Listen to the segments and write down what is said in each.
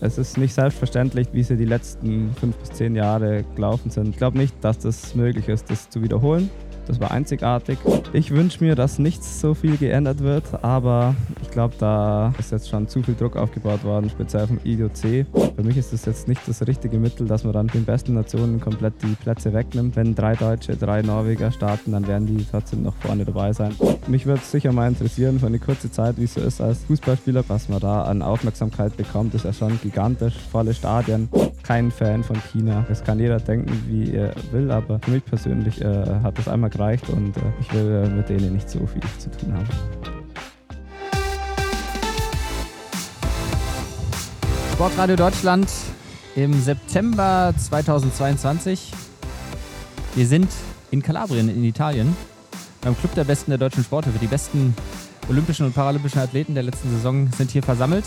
es ist nicht selbstverständlich, wie sie die letzten fünf bis zehn Jahre gelaufen sind. Ich glaube nicht, dass das möglich ist, das zu wiederholen. Das war einzigartig. Ich wünsche mir, dass nichts so viel geändert wird, aber ich glaube, da ist jetzt schon zu viel Druck aufgebaut worden, speziell vom IDOC. Für mich ist das jetzt nicht das richtige Mittel, dass man dann den besten Nationen komplett die Plätze wegnimmt. Wenn drei Deutsche, drei Norweger starten, dann werden die trotzdem noch vorne dabei sein. Mich würde es sicher mal interessieren, für eine kurze Zeit, wie es so ist als Fußballspieler, was man da an Aufmerksamkeit bekommt, ist ja schon gigantisch. Volle Stadien, kein Fan von China. Das kann jeder denken, wie er will, aber für mich persönlich äh, hat das einmal gereicht und äh, ich will äh, mit denen nicht so viel zu tun haben. Sportradio Deutschland im September 2022. Wir sind in Kalabrien in Italien beim Club der Besten der deutschen Sporthilfe. Die besten olympischen und paralympischen Athleten der letzten Saison sind hier versammelt.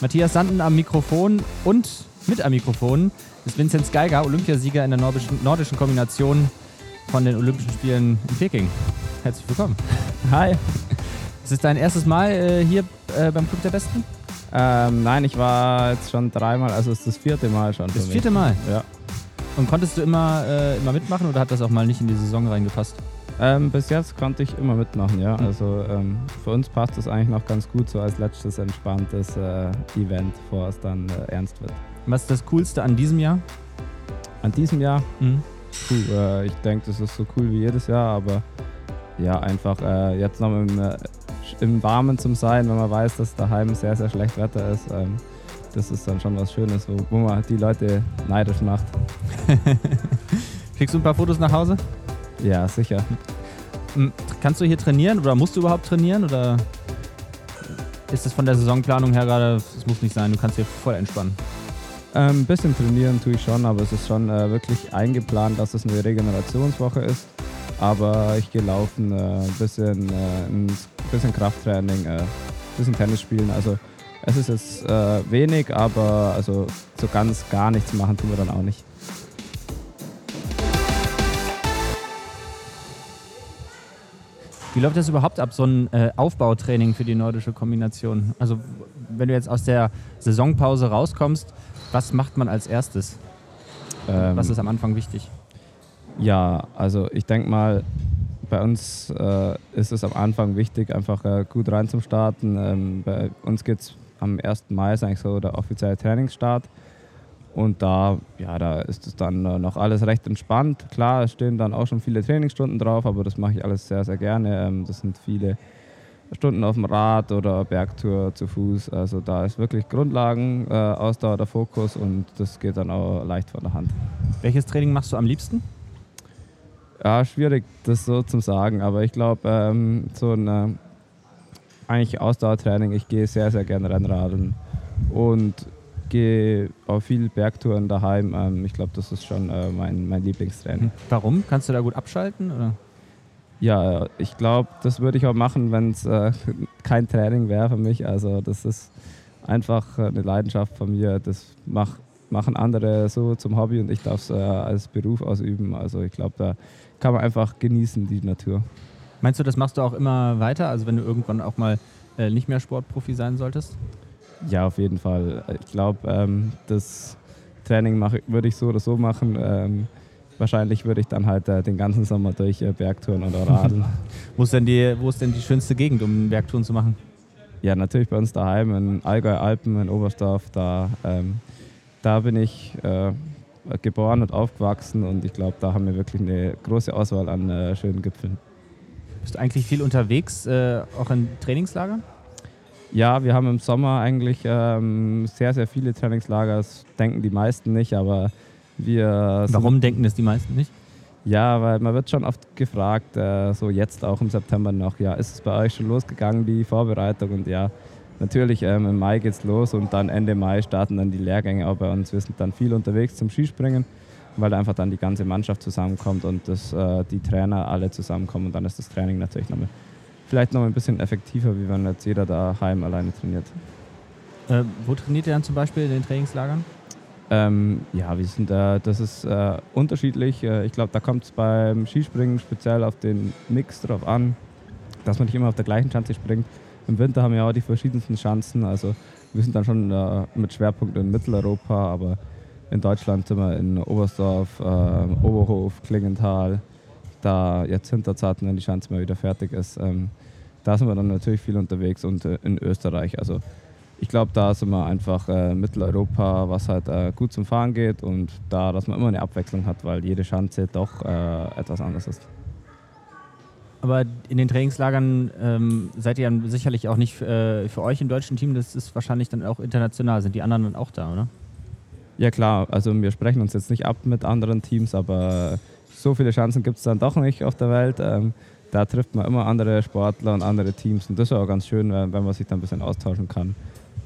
Matthias Sanden am Mikrofon und mit am Mikrofon ist Vinzenz Geiger, Olympiasieger in der nordischen, nordischen Kombination von den Olympischen Spielen in Peking. Herzlich willkommen. Hi. Ist es dein erstes Mal äh, hier äh, beim Club der Besten? Ähm, nein, ich war jetzt schon dreimal, also es ist das vierte Mal schon. Das vierte Mal? Ja. Und konntest du immer, äh, immer mitmachen oder hat das auch mal nicht in die Saison reingepasst? Ähm, bis jetzt konnte ich immer mitmachen, ja. Mhm. Also ähm, für uns passt es eigentlich noch ganz gut, so als letztes entspanntes äh, Event, bevor es dann äh, ernst wird. Was ist das Coolste an diesem Jahr? An diesem Jahr? Mhm. Puh, äh, ich denke, das ist so cool wie jedes Jahr, aber ja, einfach äh, jetzt noch im, äh, im Warmen zum Sein, wenn man weiß, dass daheim sehr, sehr schlecht Wetter ist. Ähm, das ist dann schon was Schönes, wo, wo man die Leute neidisch macht. Kriegst du ein paar Fotos nach Hause? Ja, sicher. Kannst du hier trainieren oder musst du überhaupt trainieren oder ist das von der Saisonplanung her gerade, es muss nicht sein, du kannst hier voll entspannen? Ein ähm, bisschen trainieren tue ich schon, aber es ist schon äh, wirklich eingeplant, dass es eine Regenerationswoche ist. Aber ich gehe laufen, äh, ein bisschen, äh, ein bisschen Krafttraining, ein äh, bisschen Tennis spielen. Also es ist jetzt äh, wenig, aber also so ganz gar nichts machen tun wir dann auch nicht. Wie läuft das überhaupt ab, so ein äh, Aufbautraining für die nordische Kombination? Also wenn du jetzt aus der Saisonpause rauskommst, was macht man als erstes? Ähm, Was ist am Anfang wichtig? Ja, also ich denke mal, bei uns äh, ist es am Anfang wichtig, einfach äh, gut rein zum Starten. Ähm, bei uns geht es am 1. Mai ist eigentlich so der offizielle Trainingsstart. Und da, ja, da ist es dann äh, noch alles recht entspannt. Klar, es stehen dann auch schon viele Trainingsstunden drauf, aber das mache ich alles sehr, sehr gerne. Ähm, das sind viele Stunden auf dem Rad oder Bergtour zu Fuß. Also da ist wirklich Grundlagen, äh, Ausdauer der Fokus und das geht dann auch leicht von der Hand. Welches Training machst du am liebsten? Ja, schwierig, das so zu sagen, aber ich glaube, ähm, so ein äh, eigentlich Ausdauertraining, ich gehe sehr, sehr gerne Rennradeln und gehe auf viele Bergtouren daheim. Ähm, ich glaube, das ist schon äh, mein, mein Lieblingstraining. Warum? Kannst du da gut abschalten? Oder? Ja, ich glaube, das würde ich auch machen, wenn es äh, kein Training wäre für mich. Also das ist einfach eine Leidenschaft von mir. Das mach, machen andere so zum Hobby und ich darf es äh, als Beruf ausüben. Also ich glaube, da kann man einfach genießen, die Natur. Meinst du, das machst du auch immer weiter? Also wenn du irgendwann auch mal äh, nicht mehr Sportprofi sein solltest? Ja, auf jeden Fall. Ich glaube, ähm, das Training würde ich so oder so machen. Ähm, wahrscheinlich würde ich dann halt äh, den ganzen Sommer durch äh, Bergtouren oder Radeln. wo, ist denn die, wo ist denn die schönste Gegend, um Bergtouren zu machen? Ja, natürlich bei uns daheim in Allgäu Alpen, in Oberstdorf. Da, ähm, da bin ich äh, geboren und aufgewachsen und ich glaube, da haben wir wirklich eine große Auswahl an äh, schönen Gipfeln. Bist du eigentlich viel unterwegs, äh, auch in Trainingslagern? Ja, wir haben im Sommer eigentlich ähm, sehr, sehr viele Trainingslager. Das denken die meisten nicht, aber wir Warum denken das die meisten nicht? Ja, weil man wird schon oft gefragt, äh, so jetzt auch im September noch, ja, ist es bei euch schon losgegangen, die Vorbereitung? Und ja, natürlich ähm, im Mai geht's los und dann Ende Mai starten dann die Lehrgänge auch bei uns. Wir sind dann viel unterwegs zum Skispringen, weil einfach dann die ganze Mannschaft zusammenkommt und das, äh, die Trainer alle zusammenkommen und dann ist das Training natürlich noch mal, vielleicht noch ein bisschen effektiver, wie wenn jetzt jeder daheim alleine trainiert. Äh, wo trainiert ihr dann zum Beispiel in den Trainingslagern? Ähm, ja, wir sind da, das ist äh, unterschiedlich. Äh, ich glaube, da kommt es beim Skispringen speziell auf den Mix drauf an, dass man nicht immer auf der gleichen Schanze springt. Im Winter haben wir auch die verschiedensten Schanzen. Also wir sind dann schon äh, mit Schwerpunkt in Mitteleuropa, aber in Deutschland sind wir in Oberstdorf, äh, Oberhof, Klingenthal, da jetzt Hinterzarten, wenn die Schanze mal wieder fertig ist. Ähm, da sind wir dann natürlich viel unterwegs und äh, in Österreich. Also ich glaube, da sind wir einfach äh, Mitteleuropa, was halt äh, gut zum Fahren geht und da, dass man immer eine Abwechslung hat, weil jede Schanze doch äh, etwas anders ist. Aber in den Trainingslagern ähm, seid ihr dann sicherlich auch nicht äh, für euch im deutschen Team, das ist wahrscheinlich dann auch international. Sind die anderen dann auch da, oder? Ja klar, also wir sprechen uns jetzt nicht ab mit anderen Teams, aber so viele Chancen gibt es dann doch nicht auf der Welt. Ähm, da trifft man immer andere Sportler und andere Teams und das ist auch ganz schön, wenn man sich dann ein bisschen austauschen kann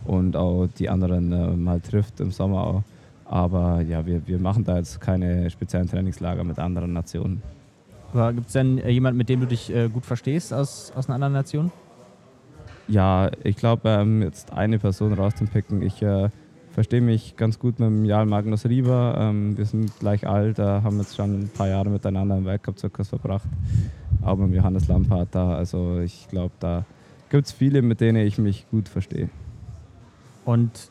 und auch die anderen äh, mal trifft im Sommer auch. Aber ja, wir, wir machen da jetzt keine speziellen Trainingslager mit anderen Nationen. Gibt es denn äh, jemanden, mit dem du dich äh, gut verstehst aus, aus einer anderen Nation? Ja, ich glaube, ähm, jetzt eine Person rauszupicken. Ich äh, verstehe mich ganz gut mit dem Jarl Magnus Rieber. Ähm, wir sind gleich alt, äh, haben jetzt schon ein paar Jahre miteinander im Weltcup-Zirkus verbracht. Auch mit Johannes Lampard da. Also ich glaube, da gibt es viele, mit denen ich mich gut verstehe. Und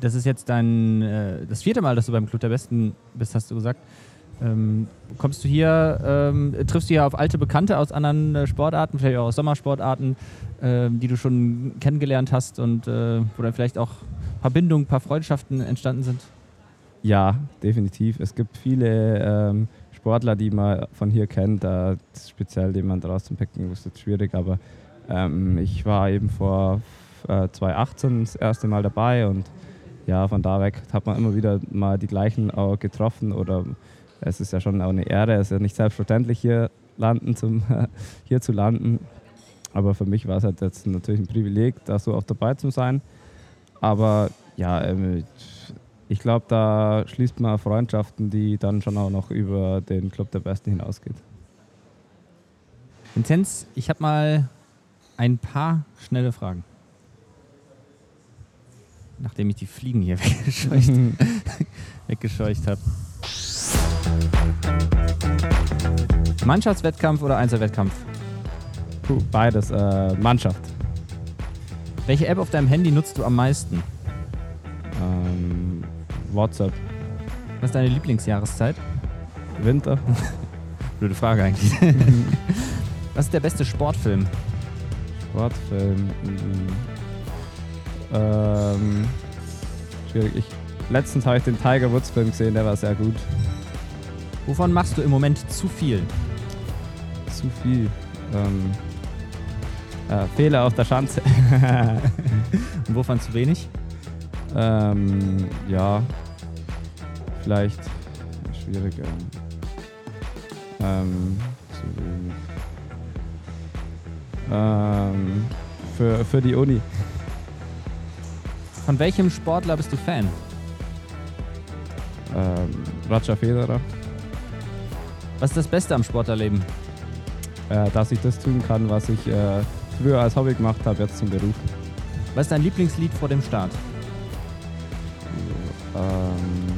das ist jetzt dein äh, das vierte Mal, dass du beim Club der Besten bist, hast du gesagt. Ähm, kommst du hier, ähm, triffst du hier auf alte Bekannte aus anderen äh, Sportarten, vielleicht auch aus Sommersportarten, äh, die du schon kennengelernt hast und äh, wo dann vielleicht auch ein paar Bindungen, ein paar Freundschaften entstanden sind? Ja, definitiv. Es gibt viele ähm, Sportler, die man von hier kennt. Speziell jemand rauszupicken, ist jetzt schwierig, aber ähm, ich war eben vor 2018 äh, das erste Mal dabei und ja, von da weg hat man immer wieder mal die gleichen auch getroffen oder es ist ja schon auch eine Ehre, es ist ja nicht selbstverständlich hier landen zum, hier zu landen. Aber für mich war es halt jetzt natürlich ein Privileg, da so auch dabei zu sein. Aber ja, ähm, ich glaube, da schließt man Freundschaften, die dann schon auch noch über den Club der Besten hinausgeht. Vinzenz, ich habe mal ein paar schnelle Fragen. Nachdem ich die Fliegen hier weggescheucht, weggescheucht habe. Mannschaftswettkampf oder Einzelwettkampf? Puh, beides. Äh, Mannschaft. Welche App auf deinem Handy nutzt du am meisten? Ähm, WhatsApp. Was ist deine Lieblingsjahreszeit? Winter. Blöde Frage eigentlich. Was ist der beste Sportfilm? Sportfilm. Mhm. Ähm, schwierig. Ich, letztens habe ich den Tiger Woods Film gesehen, der war sehr gut. Wovon machst du im Moment zu viel? Zu viel. Ähm, äh, Fehler auf der Schanze. Und wovon zu wenig? Ähm, ja, vielleicht schwierig. Ähm, zu wenig. Ähm, für, für die Uni. Von welchem Sportler bist du Fan? Ähm, Roger Federer. Was ist das Beste am Sportlerleben? Äh, dass ich das tun kann, was ich äh, früher als Hobby gemacht habe, jetzt zum Beruf. Was ist dein Lieblingslied vor dem Start? Ähm,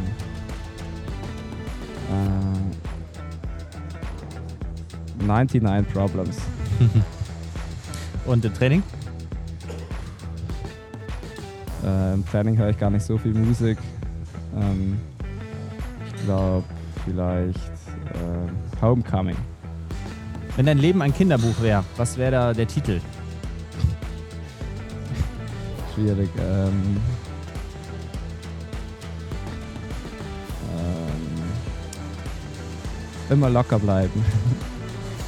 äh, 99 Problems. Und im Training? Äh, Im Training höre ich gar nicht so viel Musik. Ähm, ich glaube, vielleicht äh, Homecoming. Wenn dein Leben ein Kinderbuch wäre, was wäre da der Titel? Schwierig. Ähm, ähm, immer locker bleiben.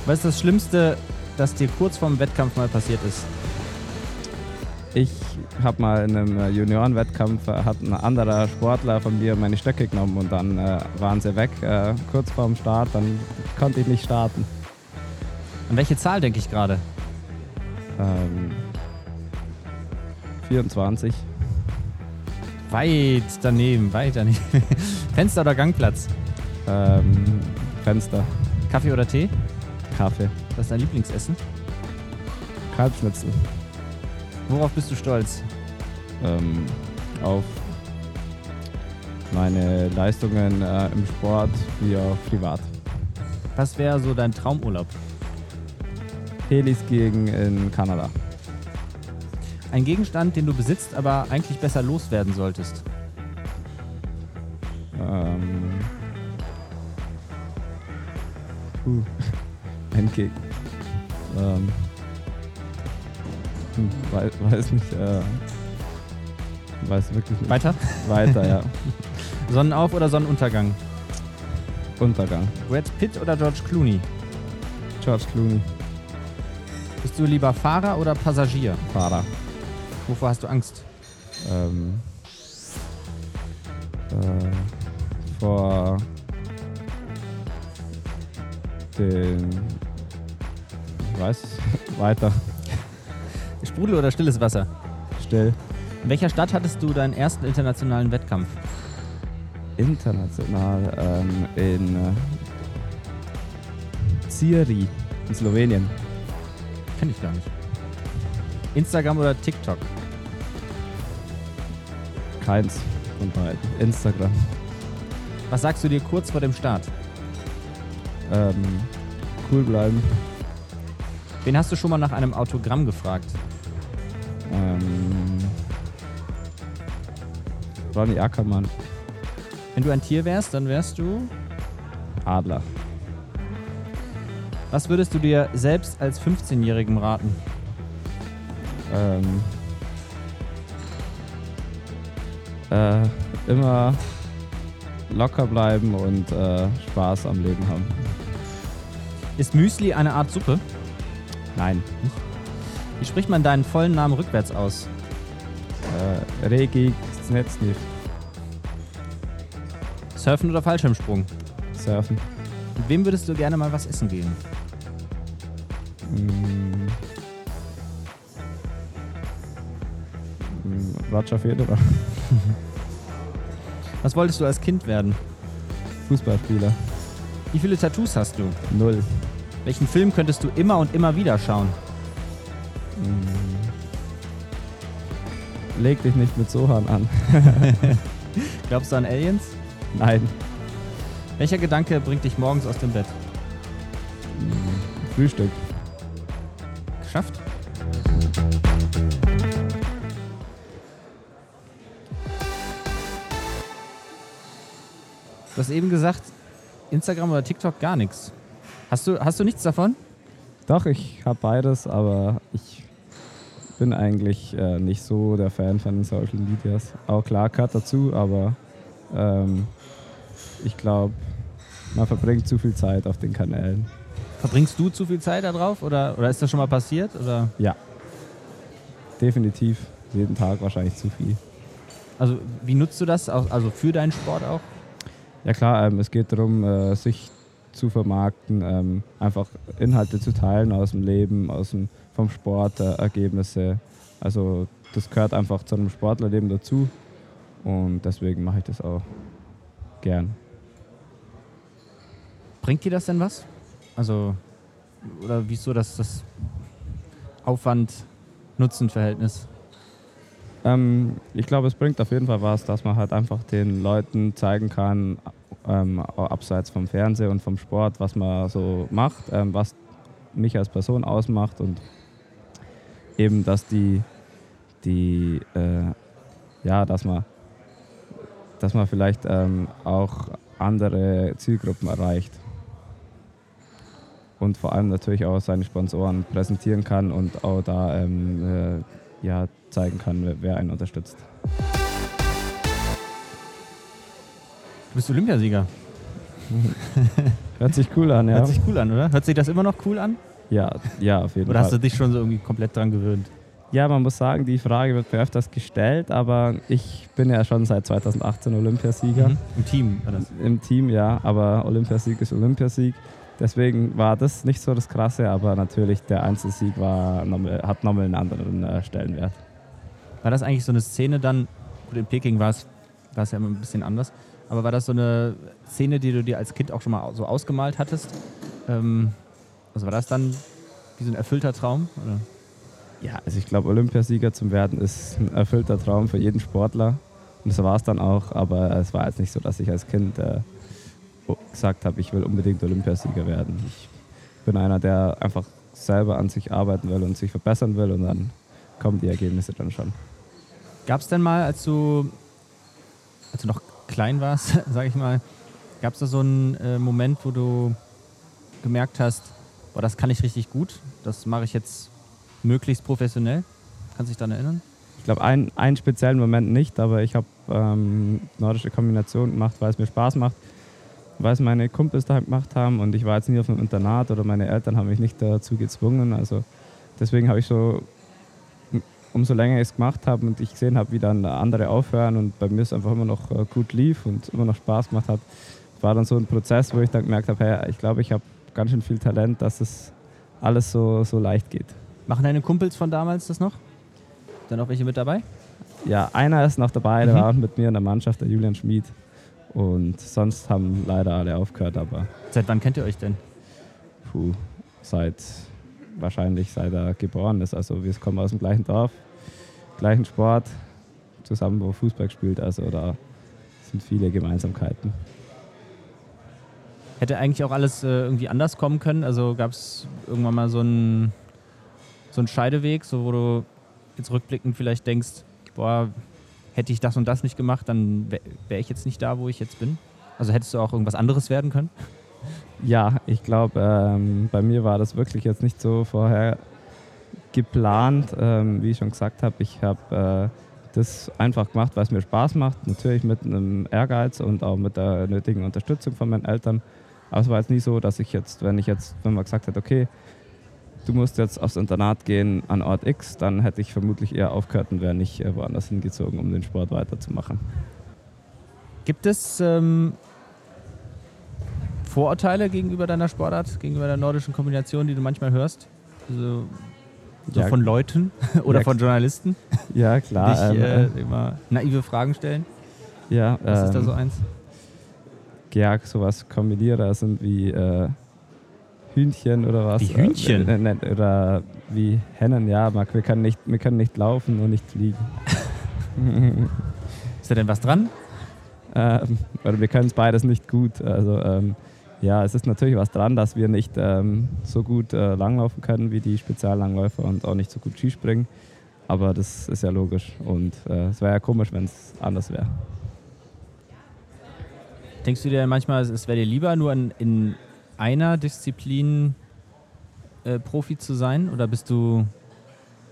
Was ist das Schlimmste, das dir kurz vorm Wettkampf mal passiert ist? Ich habe mal in einem äh, Juniorenwettkampf äh, hat ein anderer Sportler von mir meine Stöcke genommen und dann äh, waren sie weg äh, kurz vorm Start, dann konnte ich nicht starten. An welche Zahl denke ich gerade? Ähm, 24. Weit daneben, weit daneben. Fenster oder Gangplatz? Ähm, Fenster. Kaffee oder Tee? Kaffee. Was ist dein Lieblingsessen? Kalbschnitzel. Worauf bist du stolz? Ähm, auf meine Leistungen äh, im Sport wie auch privat. Was wäre so dein Traumurlaub? Helis gegen in Kanada. Ein Gegenstand, den du besitzt, aber eigentlich besser loswerden solltest. Ähm. Puh. Ein Geg. Ähm. Hm, weiß, weiß nicht, äh. Weiß wirklich nicht. Weiter? Weiter, ja. Sonnenauf- oder Sonnenuntergang? Untergang. Brad Pitt oder George Clooney? George Clooney, Bist du lieber Fahrer oder Passagier? Fahrer. Wovor hast du Angst? Ähm. Äh, vor den. Ich weiß. Weiter. Sprudel oder stilles Wasser? Still. In welcher Stadt hattest du deinen ersten internationalen Wettkampf? International ähm, in äh, Ziri in Slowenien. Kenn ich gar nicht. Instagram oder TikTok? Keins von beiden. Instagram. Was sagst du dir kurz vor dem Start? Ähm, cool bleiben. Wen hast du schon mal nach einem Autogramm gefragt? Ähm, Ronny Ackermann. Wenn du ein Tier wärst, dann wärst du. Adler. Was würdest du dir selbst als 15-Jährigem raten? Ähm, äh, immer locker bleiben und äh, Spaß am Leben haben. Ist Müsli eine Art Suppe? Nein. Wie spricht man deinen vollen Namen rückwärts aus? Äh, Regi Snetsniv. Surfen oder Fallschirmsprung? Surfen. Mit wem würdest du gerne mal was essen gehen? Mm. Mm, Roger Federer. Was wolltest du als Kind werden? Fußballspieler. Wie viele Tattoos hast du? Null. Welchen Film könntest du immer und immer wieder schauen? Mm. Leg dich nicht mit Sohan an. Glaubst du an Aliens? Nein. Welcher Gedanke bringt dich morgens aus dem Bett? Mm. Frühstück. Geschafft? Du hast eben gesagt, Instagram oder TikTok gar nichts. Hast du, hast du nichts davon? Doch, ich habe beides, aber ich bin eigentlich äh, nicht so der Fan von den Social Medias. Auch klar, gehört dazu, aber ähm, ich glaube, man verbringt zu viel Zeit auf den Kanälen. Verbringst du zu viel Zeit da drauf oder, oder ist das schon mal passiert? Oder? Ja, definitiv. Jeden Tag wahrscheinlich zu viel. Also wie nutzt du das? Auch- Also für deinen Sport auch? Ja klar, ähm, es geht darum, äh, sich zu vermarkten, ähm, einfach Inhalte zu teilen aus dem Leben, aus dem, vom Sport, äh, Ergebnisse. Also das gehört einfach zu einem Sportlerleben dazu und deswegen mache ich das auch gern. Bringt dir das denn was? Also, oder wie ist so das, das Aufwand-Nutzen-Verhältnis? Ähm, ich glaube, es bringt auf jeden Fall was, dass man halt einfach den Leuten zeigen kann, ähm, abseits vom Fernsehen und vom Sport, was man so macht, ähm, was mich als Person ausmacht und eben, dass die, die äh, ja, dass man, dass man vielleicht ähm, auch andere Zielgruppen erreicht und vor allem natürlich auch seine Sponsoren präsentieren kann und auch da ähm, äh, ja, zeigen kann, wer, einen unterstützt. Du bist Olympiasieger. Hört sich cool an, ja. Hört sich cool an, oder? Hört sich das immer noch cool an? Ja, ja, auf jeden Oder hast du Fall. dich schon so irgendwie komplett dran gewöhnt? Ja, man muss sagen, die Frage wird mir öfters gestellt, aber ich bin ja schon seit 2018 Olympiasieger. Mhm. Im Team war das. Im Team, ja, aber Olympiasieg ist Olympiasieg. Deswegen war das nicht so das Krasse, aber natürlich der Einzelsieg war, hat nochmal einen anderen äh, Stellenwert. War das eigentlich so eine Szene dann, gut, in Peking war es war es ja immer ein bisschen anders, aber war das so eine Szene, die du dir als Kind auch schon mal so ausgemalt hattest? Ähm, also war das dann wie so ein erfüllter Traum? Oder? Ja, also ich glaube, Olympiasieger zu werden ist ein erfüllter Traum für jeden Sportler. Und das war es dann auch, aber es war jetzt nicht so, dass ich als Kind äh, gesagt habe, ich will unbedingt Olympiasieger werden. Ich bin einer, der einfach selber an sich arbeiten will und sich verbessern will und dann kommen die Ergebnisse dann schon. Gab es denn mal, als du, als du noch klein warst, sag ich mal, gab es da so einen äh, Moment, wo du gemerkt hast, boah, das kann ich richtig gut, das mache ich jetzt möglichst professionell? Kannst du dich daran erinnern? Ich glaube, ein, einen speziellen Moment nicht, aber ich habe ähm, nordische Kombination gemacht, weil es mir Spaß macht, weil es meine Kumpels da gemacht haben und ich war jetzt nie auf einem Internat oder meine Eltern haben mich nicht dazu gezwungen. Also deswegen habe ich so, umso länger ich es gemacht habe und ich gesehen habe, wie dann andere aufhören und bei mir es einfach immer noch äh, gut lief und immer noch Spaß gemacht hat, war dann so ein Prozess, wo ich dann gemerkt habe, hey, ich glaube, ich habe ganz schön viel Talent, dass es alles so, so leicht geht. Machen deine Kumpels von damals das noch? Dann auch welche mit dabei? Ja, einer ist noch dabei, der Mhm. war mit mir in der Mannschaft, der Julian Schmid. Und sonst haben leider alle aufgehört, aber Seit wann kennt ihr euch denn? puh, seit wahrscheinlich seit er geboren ist. Also wir kommen aus dem gleichen Dorf, gleichen Sport, zusammen wo Fußball gespielt. Also da sind viele Gemeinsamkeiten. Hätte eigentlich auch alles äh, irgendwie anders kommen können? Also gab es irgendwann mal so einen, so einen Scheideweg, so wo du jetzt rückblickend vielleicht denkst, boah, hätte ich das und das nicht gemacht, dann wäre wär ich jetzt nicht da, wo ich jetzt bin? Also hättest du auch irgendwas anderes werden können? Ja, ich glaube, ähm, bei mir war das wirklich jetzt nicht so vorher geplant. Ähm, wie ich schon gesagt habe, ich habe äh, das einfach gemacht, weil es mir Spaß macht. Natürlich mit einem Ehrgeiz und auch mit der nötigen Unterstützung von meinen Eltern. Aber es war jetzt nie so, dass ich jetzt, wenn ich jetzt, wenn man gesagt hat, okay, du musst jetzt aufs Internat gehen an Ort X, dann hätte ich vermutlich eher aufgehört und wäre nicht äh, woanders hingezogen, um den Sport weiterzumachen. Gibt es ähm, Vorurteile gegenüber deiner Sportart, gegenüber der nordischen Kombination, die du manchmal hörst? Also, so Ja. von Leuten oder Ja, von Journalisten, Ja, die klar. dich ähm, äh, immer naive Fragen stellen? ja, Was ist da ähm, so eins? ja, sowas Kombinierter sind wie äh, Hühnchen oder was. Wie Hühnchen? Äh, ne, ne, oder wie Hennen, ja, Marc, wir können nicht, wir können nicht laufen und nicht fliegen. Ist da denn was dran? ähm, oder wir können es beides nicht gut. Also ähm, ja, es ist natürlich was dran, dass wir nicht ähm, so gut äh, langlaufen können wie die Speziallangläufer und auch nicht so gut Skispringen. Aber das ist ja logisch und äh, es wäre ja komisch, wenn es anders wäre. Denkst du dir manchmal, es wäre dir lieber, nur in, in einer Disziplin äh, Profi zu sein oder bist du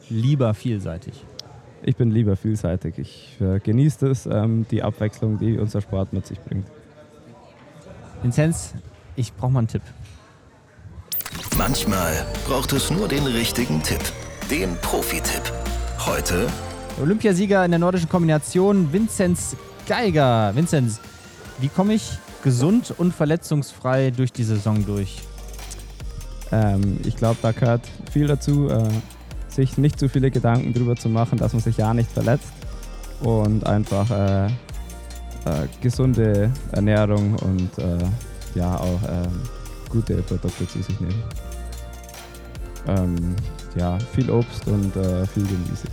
lieber vielseitig? Ich bin lieber vielseitig. Ich äh, genieße es, ähm, die Abwechslung, die unser Sport mit sich bringt. Vinzenz, ich brauche mal einen Tipp. Manchmal braucht es nur den richtigen Tipp. Den Profi-Tipp. Heute Olympiasieger in der nordischen Kombination, Vinzenz Geiger. Vinzenz, wie komme ich gesund und verletzungsfrei durch die Saison durch? Ähm, ich glaube, da gehört viel dazu, äh, sich nicht zu viele Gedanken darüber zu machen, dass man sich ja nicht verletzt und einfach äh, äh, gesunde Ernährung und äh, ja auch ähm, gute Produkte zu sich nehmen. Ähm, ja, viel Obst und äh, viel Gemüse.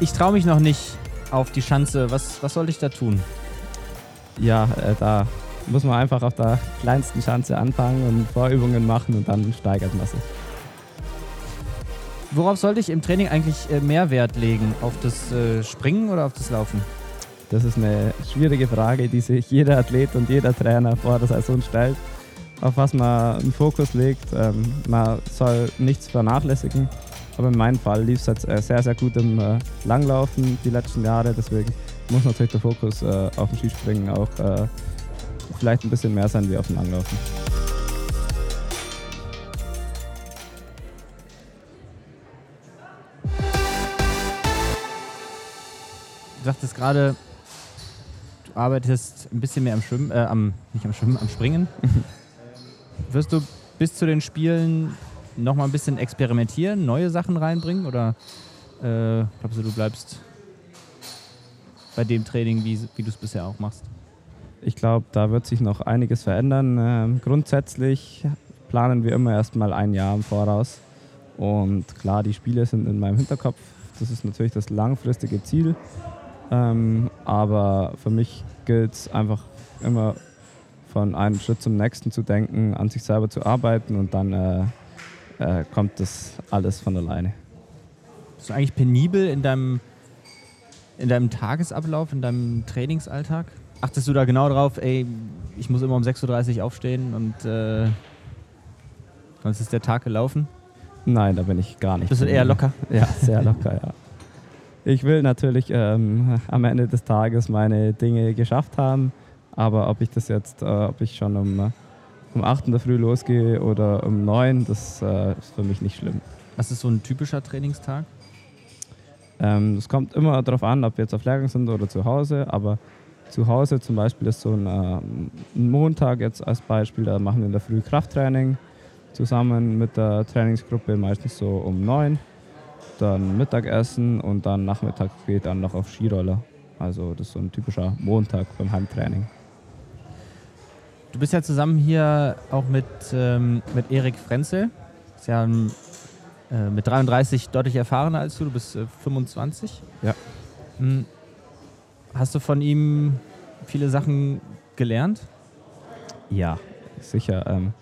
Ich traue mich noch nicht auf die Schanze. Was, was soll ich da tun? Ja, äh, da muss man einfach auf der kleinsten Schanze anfangen und Vorübungen machen und dann steigert man sich. Worauf sollte ich im Training eigentlich äh, mehr Wert legen? Auf das äh, Springen oder auf das Laufen? Das ist eine schwierige Frage, die sich jeder Athlet und jeder Trainer vor der Saison stellt. Auf was man einen Fokus legt. Ähm, man soll nichts vernachlässigen. Aber in meinem Fall lief es jetzt sehr, sehr gut im Langlaufen die letzten Jahre. Deswegen muss natürlich der Fokus äh, auf dem Skispringen auch äh, vielleicht ein bisschen mehr sein wie auf dem Langlaufen. Du sagtest gerade, du arbeitest ein bisschen mehr am Schwimmen, äh, am, nicht am Schwimmen, am Springen. Wirst du bis zu den Spielen noch mal ein bisschen experimentieren, neue Sachen reinbringen oder äh, glaubst du, du bleibst bei dem Training, wie, wie du es bisher auch machst? Ich glaube, da wird sich noch einiges verändern. Ähm, grundsätzlich planen wir immer erst mal ein Jahr im Voraus. Und klar, die Spiele sind in meinem Hinterkopf. Das ist natürlich das langfristige Ziel. Ähm, aber für mich gilt es einfach immer von einem Schritt zum nächsten zu denken, an sich selber zu arbeiten und dann äh, äh, kommt das alles von alleine. Bist du eigentlich penibel in deinem, in deinem Tagesablauf, in deinem Trainingsalltag? Achtest du da genau drauf, ey, ich muss immer um 6.30 Uhr aufstehen und äh, sonst ist der Tag gelaufen? Nein, da bin ich gar nicht. Bist du eher locker? Ja, sehr locker, ja. Ich will natürlich ähm, am Ende des Tages meine Dinge geschafft haben, aber ob ich das jetzt, äh, ob ich schon um, um 8 in der Früh losgehe oder um 9, das äh, ist für mich nicht schlimm. Was ist so ein typischer Trainingstag? Ähm, es kommt immer darauf an, ob wir jetzt auf Lehrgang sind oder zu Hause, aber zu Hause zum Beispiel ist so ein, ähm, Montag jetzt als Beispiel, da machen wir in der Früh Krafttraining zusammen mit der Trainingsgruppe, meistens so um 9 dann Mittagessen und dann Nachmittag geht dann noch auf Skiroller. Also das ist so ein typischer Montag beim Heimtraining. Du bist ja zusammen hier auch mit, ähm, mit Erik Frenzel. Ist ja ein, äh, mit 33 deutlich erfahrener als du. Du bist äh, 25. Ja. Hm. Hast du von ihm viele Sachen gelernt? Ja, sicher. Ähm,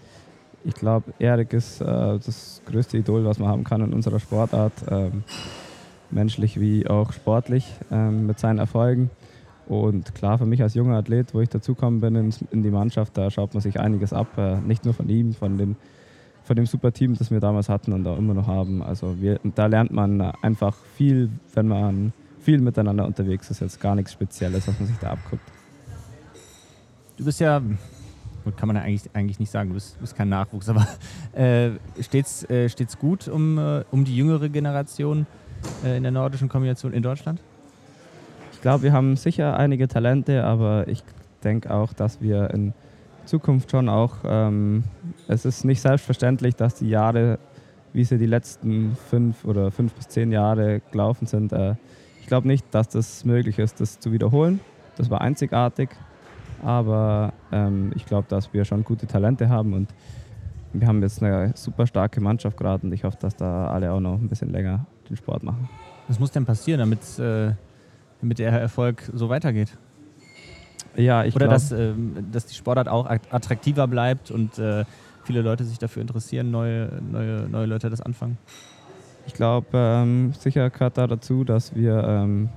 ich glaube, Erik ist äh, das größte Idol, was man haben kann in unserer Sportart, ähm, menschlich wie auch sportlich ähm, mit seinen Erfolgen. Und klar, für mich als junger Athlet, wo ich dazukommen bin in, in die Mannschaft, da schaut man sich einiges ab. Äh, nicht nur von ihm, von dem, von dem super Team, das wir damals hatten und auch immer noch haben. Also wir, da lernt man einfach viel, wenn man viel miteinander unterwegs ist. Jetzt gar nichts Spezielles, was man sich da abguckt. Du bist ja kann man ja eigentlich, eigentlich nicht sagen, du bist, bist kein Nachwuchs, aber äh, steht's, äh, gut um, äh, um die jüngere Generation äh, in der nordischen Kombination in Deutschland? Ich glaube, wir haben sicher einige Talente, aber ich denke auch, dass wir in Zukunft schon auch, ähm, es ist nicht selbstverständlich, dass die Jahre, wie sie die letzten fünf oder fünf bis zehn Jahre gelaufen sind, äh, ich glaube nicht, dass das möglich ist, das zu wiederholen. Das war einzigartig. Aber ähm, ich glaube, dass wir schon gute Talente haben und wir haben jetzt eine super starke Mannschaft gerade und ich hoffe, dass da alle auch noch ein bisschen länger den Sport machen. Was muss denn passieren, damit, äh, damit der Erfolg so weitergeht? Ja, ich Oder glaub, dass, äh, dass die Sportart auch attraktiver bleibt und äh, viele Leute sich dafür interessieren, neue, neue, neue Leute das anfangen? Ich glaube, ähm, sicher gehört da dazu, dass wir ähm,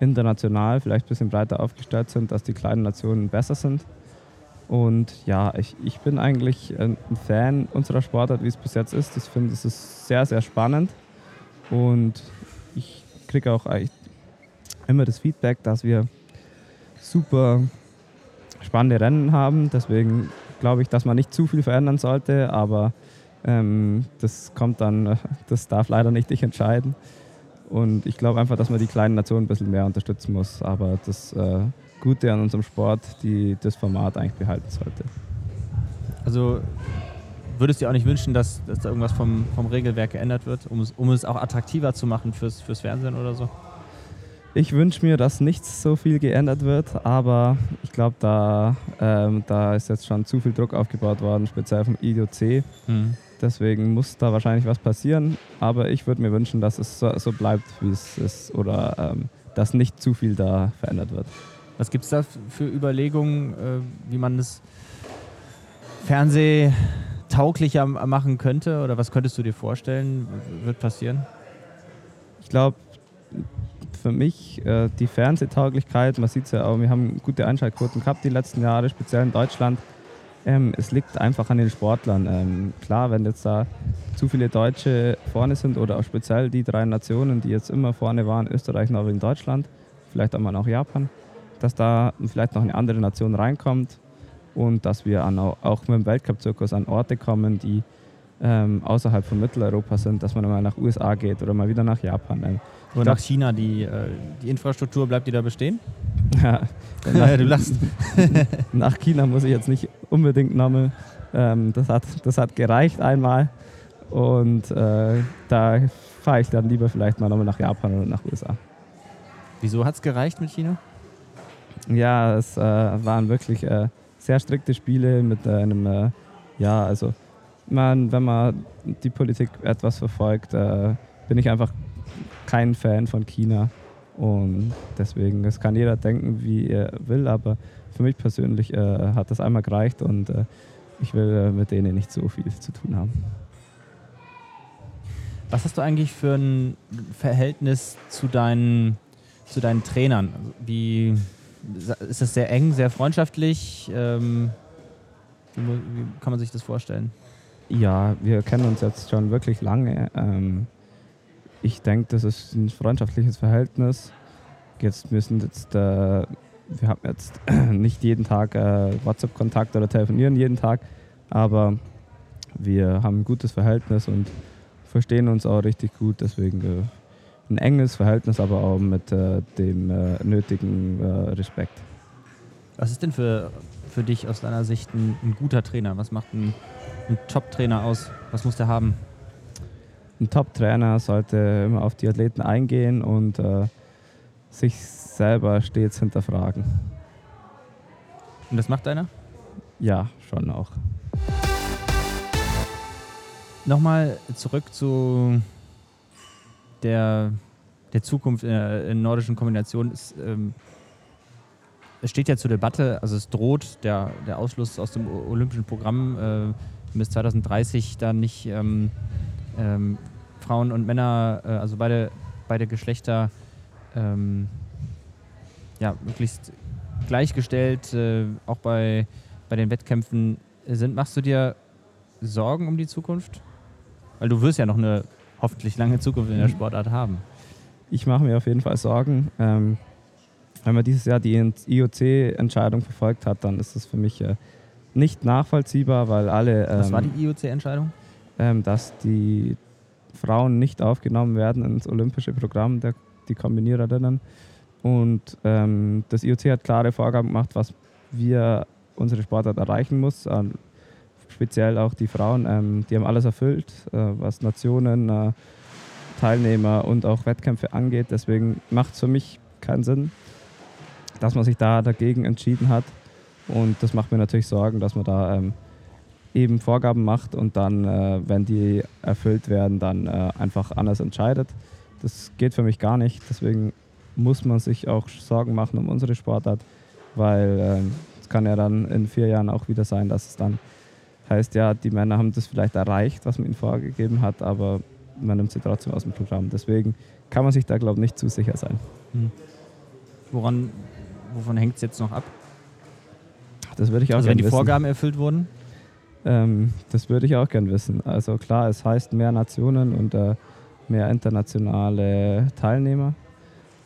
international vielleicht ein bisschen breiter aufgestellt sind, dass die kleinen Nationen besser sind. Und ja, ich, ich bin eigentlich ein Fan unserer Sportart, wie es bis jetzt ist. Ich finde, es ist sehr, sehr spannend. Und ich kriege auch eigentlich immer das Feedback, dass wir super spannende Rennen haben. Deswegen glaube ich, dass man nicht zu viel verändern sollte, aber ähm, das kommt dann, das darf leider nicht ich entscheiden. Und ich glaube einfach, dass man die kleinen Nationen ein bisschen mehr unterstützen muss. Aber das äh, Gute an unserem Sport, die das Format eigentlich behalten sollte. Also würdest du dir auch nicht wünschen, dass, dass da irgendwas vom, vom Regelwerk geändert wird, um es, um es auch attraktiver zu machen fürs, fürs Fernsehen oder so? Ich wünsche mir, dass nichts so viel geändert wird, aber ich glaube, da, ähm, da ist jetzt schon zu viel Druck aufgebaut worden, speziell vom IDOC. Mhm. Deswegen muss da wahrscheinlich was passieren. Aber ich würde mir wünschen, dass es so, so bleibt, wie es ist oder ähm, dass nicht zu viel da verändert wird. Was gibt es da für Überlegungen, äh, wie man das fernsehtauglicher machen könnte? Oder was könntest du dir vorstellen, wird passieren? Ich glaube, für mich äh, die Fernsehtauglichkeit, man sieht es ja auch, wir haben gute Einschaltquoten gehabt die letzten Jahre, speziell in Deutschland. Ähm, es liegt einfach an den Sportlern. Ähm, klar, wenn jetzt da zu viele Deutsche vorne sind oder auch speziell die drei Nationen, die jetzt immer vorne waren, Österreich, Norwegen, Deutschland, vielleicht auch mal auch Japan, dass da vielleicht noch eine andere Nation reinkommt und dass wir auch mit dem Weltcup-Zirkus an Orte kommen, die ähm, außerhalb von Mitteleuropa sind, dass man mal nach USA geht oder mal wieder nach Japan. Oder nach China, die, äh, die Infrastruktur bleibt die da bestehen? Ja, naja, du lachst. nach China muss ich jetzt nicht unbedingt nochmal. Ähm, das, hat, das hat gereicht einmal. Und äh, da fahre ich dann lieber vielleicht mal nochmal nach Japan oder nach USA. Wieso hat es gereicht mit China? Ja, es äh, waren wirklich äh, sehr strikte Spiele mit einem, äh, ja, also man, wenn man die Politik etwas verfolgt, äh, bin ich einfach kein Fan von China. Und deswegen, es kann jeder denken, wie er will, aber für mich persönlich äh, hat das einmal gereicht und äh, ich will äh, mit denen nicht so viel zu tun haben. Was hast du eigentlich für ein Verhältnis zu deinen, zu deinen Trainern? Wie, ist das sehr eng, sehr freundschaftlich? Ähm, wie, wie, kann man sich das vorstellen? Ja, wir kennen uns jetzt schon wirklich lange. Ähm, ich denke, das ist ein freundschaftliches Verhältnis. Jetzt müssen jetzt, äh, wir haben jetzt nicht jeden Tag äh, WhatsApp-Kontakt oder telefonieren jeden Tag, aber wir haben ein gutes Verhältnis und verstehen uns auch richtig gut. Deswegen äh, ein enges Verhältnis, aber auch mit äh, dem äh, nötigen äh, Respekt. Was ist denn für, für dich aus deiner Sicht ein, ein guter Trainer? Was macht ein, ein Top-Trainer aus? Was muss der haben? Ein Top-Trainer sollte immer auf die Athleten eingehen und äh, sich selber stets hinterfragen. Und das macht einer? Ja, schon auch. Nochmal zurück zu der, der Zukunft in der nordischen Kombination. Es, ähm, es steht ja zur Debatte, also es droht der, der Ausschluss aus dem olympischen Programm äh, bis 2030 dann nicht ähm, ähm, Frauen und Männer, äh, also beide, beide Geschlechter, ähm, ja, möglichst gleichgestellt, äh, auch bei, bei den Wettkämpfen sind. Machst du dir Sorgen um die Zukunft? Weil du wirst ja noch eine hoffentlich lange Zukunft in der mhm. Sportart haben. Ich mache mir auf jeden Fall Sorgen. Ähm, wenn man dieses Jahr die IOC-Entscheidung verfolgt hat, dann ist das für mich äh, nicht nachvollziehbar, weil alle. Ähm, Was war die IOC-Entscheidung? Ähm, dass die Frauen nicht aufgenommen werden ins olympische Programm, der, die Kombiniererinnen. Und ähm, das IOC hat klare Vorgaben gemacht, was wir unsere Sportart erreichen muss speziell auch die Frauen, ähm, die haben alles erfüllt, äh, was Nationen, äh, Teilnehmer und auch Wettkämpfe angeht. Deswegen macht es für mich keinen Sinn, dass man sich da dagegen entschieden hat. Und das macht mir natürlich Sorgen, dass man da ähm, eben Vorgaben macht und dann, äh, wenn die erfüllt werden, dann äh, einfach anders entscheidet. Das geht für mich gar nicht. Deswegen muss man sich auch Sorgen machen um unsere Sportart, weil ähm, es kann ja dann in vier Jahren auch wieder sein, dass es dann Heißt ja, die Männer haben das vielleicht erreicht, was man ihnen vorgegeben hat, aber man nimmt sie trotzdem aus dem Programm. Deswegen kann man sich da, glaube ich, nicht zu sicher sein. Hm. Woran, wovon hängt es jetzt noch ab? Das würde ich auch also wenn die wissen. Vorgaben erfüllt wurden? Ähm, das würde ich auch gerne wissen. Also klar, es heißt mehr Nationen und äh, mehr internationale Teilnehmer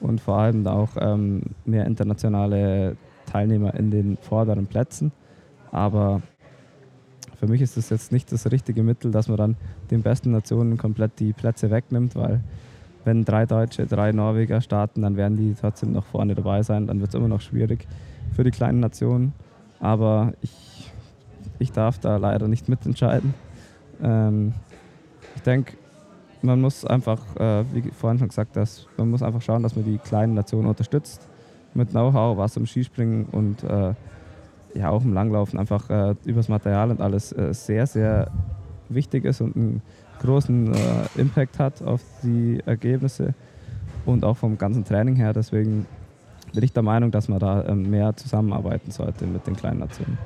und vor allem auch ähm, mehr internationale Teilnehmer in den vorderen Plätzen. Aber für mich ist das jetzt nicht das richtige Mittel, dass man dann den besten Nationen komplett die Plätze wegnimmt, weil wenn drei Deutsche, drei Norweger starten, dann werden die trotzdem noch vorne dabei sein. Dann wird es immer noch schwierig für die kleinen Nationen. Aber ich, ich darf da leider nicht mitentscheiden. Ähm, ich denke, man muss einfach, äh, wie vorhin schon gesagt, dass man muss einfach schauen, dass man die kleinen Nationen unterstützt mit Know-how, was im Skispringen und äh, ja auch im Langlaufen einfach äh, übers Material und alles äh, sehr, sehr wichtig ist und einen großen äh, Impact hat auf die Ergebnisse und auch vom ganzen Training her. Deswegen bin ich der Meinung, dass man da ähm, mehr zusammenarbeiten sollte mit den kleinen Nationen.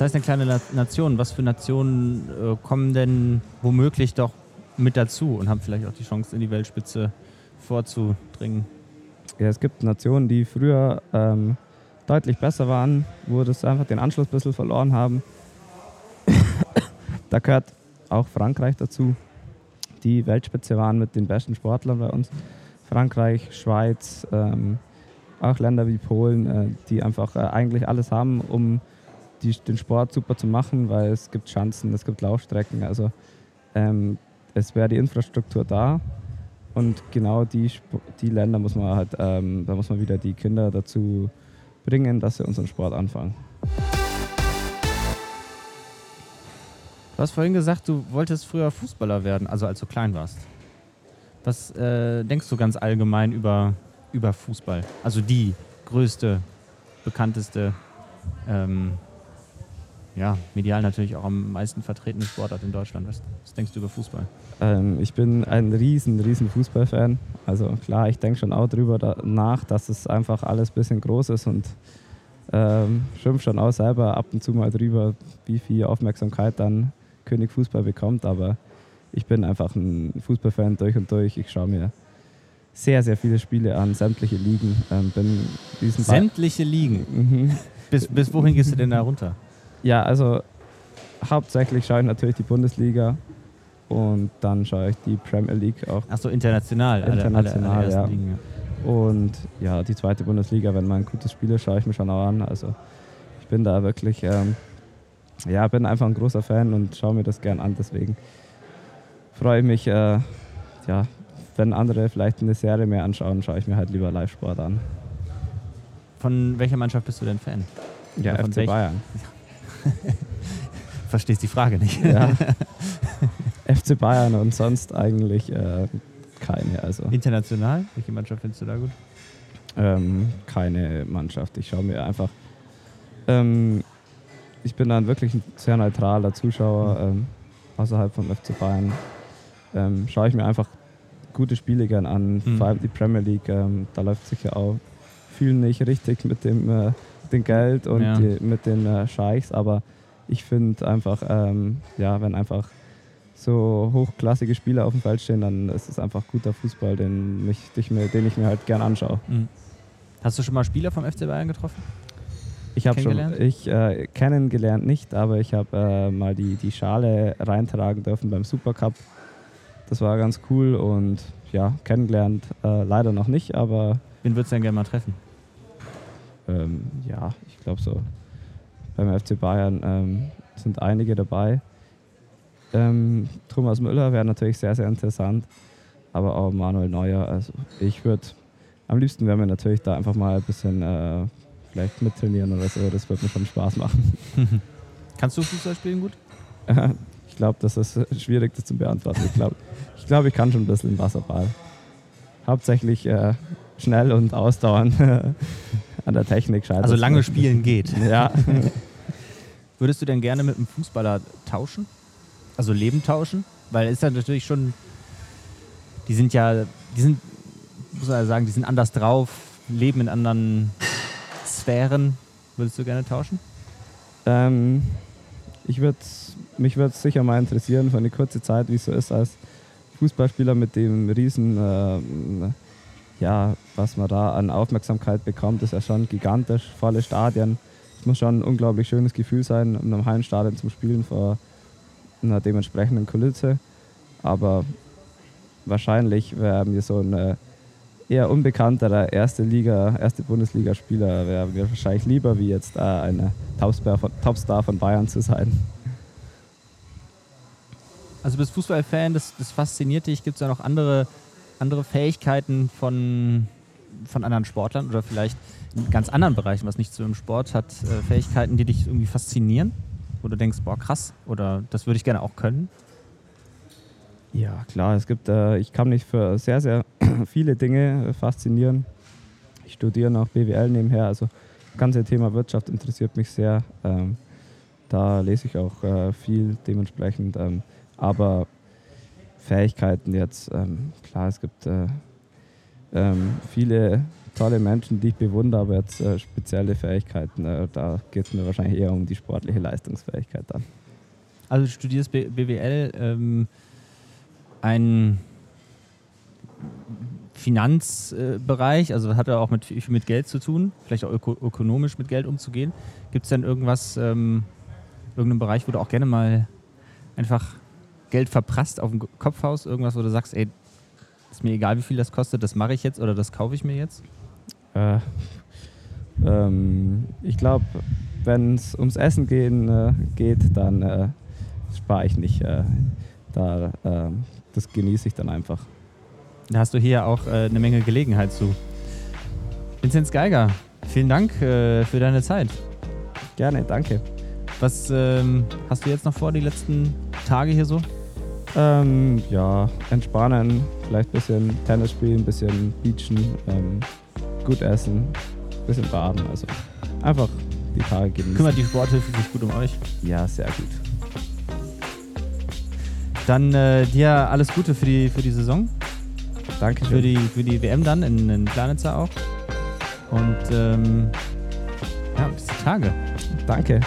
Das heißt, eine kleine Nation, was für Nationen äh, kommen denn womöglich doch mit dazu und haben vielleicht auch die Chance, in die Weltspitze vorzudringen? Ja, es gibt Nationen, die früher ähm, deutlich besser waren, wo das einfach den Anschluss ein bisschen verloren haben. da gehört auch Frankreich dazu, die Weltspitze waren mit den besten Sportlern bei uns. Frankreich, Schweiz, ähm, auch Länder wie Polen, äh, die einfach äh, eigentlich alles haben, um die, den Sport super zu machen, weil es gibt Chancen, es gibt Laufstrecken. Also ähm, es wäre die Infrastruktur da. Und genau die, die Länder muss man halt, ähm, da muss man wieder die Kinder dazu bringen, dass sie unseren Sport anfangen. Du hast vorhin gesagt, du wolltest früher Fußballer werden, also als du klein warst. Was äh, denkst du ganz allgemein über, über Fußball? Also die größte, bekannteste, ähm, ja, medial natürlich auch am meisten vertretene Sportart in Deutschland. Was, was denkst du über Fußball? Ähm, ich bin ein riesen, riesen Fußballfan. Also klar, ich denke schon auch darüber da nach, dass es einfach alles ein bisschen groß ist und ähm, schimpf schon auch selber ab und zu mal drüber, wie viel Aufmerksamkeit dann König Fußball bekommt. Aber ich bin einfach ein Fußballfan durch und durch. Ich schaue mir sehr, sehr viele Spiele an, sämtliche Ligen. Ähm, bin diesen Sämtliche Ligen. Mhm. Bis, bis wohin gehst du denn da runter? Ja, also hauptsächlich schaue ich natürlich die Bundesliga und dann schaue ich die Premier League auch. Achso, international. alle- International, alle, alle ersten ja. Ligen, ja. Und ja, die zweite Bundesliga, wenn mal ein gutes Spiel ist, schaue ich mir schon auch an. Also ich bin da wirklich, ähm, ja, bin einfach ein großer Fan und schaue mir das gern an. Deswegen freue ich mich, äh, ja, wenn andere vielleicht eine Serie mehr anschauen, schaue ich mir halt lieber Live-Sport an. Von welcher Mannschaft bist du denn Fan? Ja, FC Bayern. Verstehst die Frage nicht. Ja. FC Bayern und sonst eigentlich äh, keine. Also International? Welche Mannschaft findest du da gut? ähm, keine Mannschaft. Ich schaue mir einfach. Ähm, ich bin dann wirklich ein sehr neutraler Zuschauer ähm, außerhalb vom FC Bayern. Ähm, schaue ich mir einfach gute Spiele gern an, Mhm. vor allem die Premier League. Ähm, da läuft sicher auch viel nicht richtig mit dem, äh, dem Geld und Ja. die, mit den äh, Scheichs, aber ich finde einfach, ähm, ja, wenn einfach so hochklassige Spieler auf dem Feld stehen, dann ist es einfach guter Fußball, den, mich, ich mir, den ich mir halt gern anschaue. Mhm. Hast du schon mal Spieler vom FC Bayern getroffen? Ich habe schon, Kennengelernt? ich äh, kennengelernt nicht, aber ich habe äh, mal die, die Schale reintragen dürfen beim Supercup. Das war ganz cool und ja, kennengelernt äh, leider noch nicht, aber Wen würdest du denn gerne mal treffen? Ähm, ja, ich glaube so beim FC Bayern ähm, sind einige dabei. Ähm, Thomas Müller wäre natürlich sehr, sehr interessant, aber auch Manuel Neuer. Also ich würde, am liebsten wäre mir natürlich da einfach mal ein bisschen äh, vielleicht mittrainieren oder so, das würde mir schon Spaß machen. Kannst du Fußball spielen gut? Ich glaube, das ist schwierig, das zu beantworten. Ich glaube, ich, glaub, ich kann schon ein bisschen Wasserball. Hauptsächlich äh, schnell und ausdauernd an der Technik scheitert. Also lange spielen geht. Ja. Würdest du denn gerne mit einem Fußballer tauschen? Also Leben tauschen? Weil es ist ja natürlich schon, die sind ja, die sind, muss man ja sagen, die sind anders drauf, leben in anderen Sphären. Würdest du gerne tauschen? ähm, ich würd, mich würde es sicher mal interessieren, für eine kurze Zeit, wie es so ist als Fußballspieler mit dem riesen, ähm, ja, was man da an Aufmerksamkeit bekommt, ist ja schon gigantisch, volle Stadien. Es muss schon ein unglaublich schönes Gefühl sein, in einem Hallenstadion zum Spielen vor einer dementsprechenden Kulisse. Aber wahrscheinlich wäre mir so ein äh, eher unbekannterer erste Liga, erste Bundesligaspieler wäre mir wahrscheinlich lieber, wie jetzt äh, ein Topstar von, Bayern zu sein. Also bist Fußballfan, das, das fasziniert dich. Gibt es da noch andere, andere Fähigkeiten von, von anderen Sportlern oder vielleicht in ganz anderen Bereichen, was nicht so im Sport hat, äh, Fähigkeiten, die dich irgendwie faszinieren? Wo du denkst, boah, krass, oder das würde ich gerne auch können? Ja, klar, es gibt, äh, ich kann mich für sehr, sehr viele Dinge äh, faszinieren. Ich studiere noch BWL nebenher, also das ganze Thema Wirtschaft interessiert mich sehr. Ähm, da lese ich auch äh, viel dementsprechend. Ähm, aber Fähigkeiten jetzt, ähm, klar, es gibt äh, ähm, viele tolle Menschen, die ich bewundere, aber jetzt äh, spezielle Fähigkeiten, äh, da geht es mir wahrscheinlich eher um die sportliche Leistungsfähigkeit dann. Also du studierst B BWL, ähm, ein Finanzbereich, also hat ja auch mit, viel mit Geld zu tun, vielleicht auch öko ökonomisch mit Geld umzugehen. Gibt es denn irgendwas, ähm, irgendeinen Bereich, wo du auch gerne mal einfach Geld verprasst auf dem Kopfhaus, irgendwas, wo du sagst, ey, ist mir egal, wie viel das kostet, das mache ich jetzt oder das kaufe ich mir jetzt? Äh, ähm, ich glaube, wenn es ums Essen gehen, äh, geht, dann äh, spare ich nicht. Äh, da, ähm, das genieße ich dann einfach. Da hast du hier auch äh, eine Menge Gelegenheit zu. Vinzenz Geiger, vielen Dank äh, für deine Zeit. Gerne, danke. Was ähm, hast du jetzt noch vor, die letzten Tage hier so? Ähm, ja, entspannen, vielleicht ein bisschen Tennis spielen, ein bisschen beachen, ähm, gut essen, ein bisschen baden. Also einfach die Tage genießen. Kümmert die Sporthilfe sich gut um euch. Ja, sehr gut. Dann äh, dir alles Gute für die, für die Saison, Danke für die, für die WM dann in, in Planitzer auch. Und ähm, ja, bis die Tage. Danke.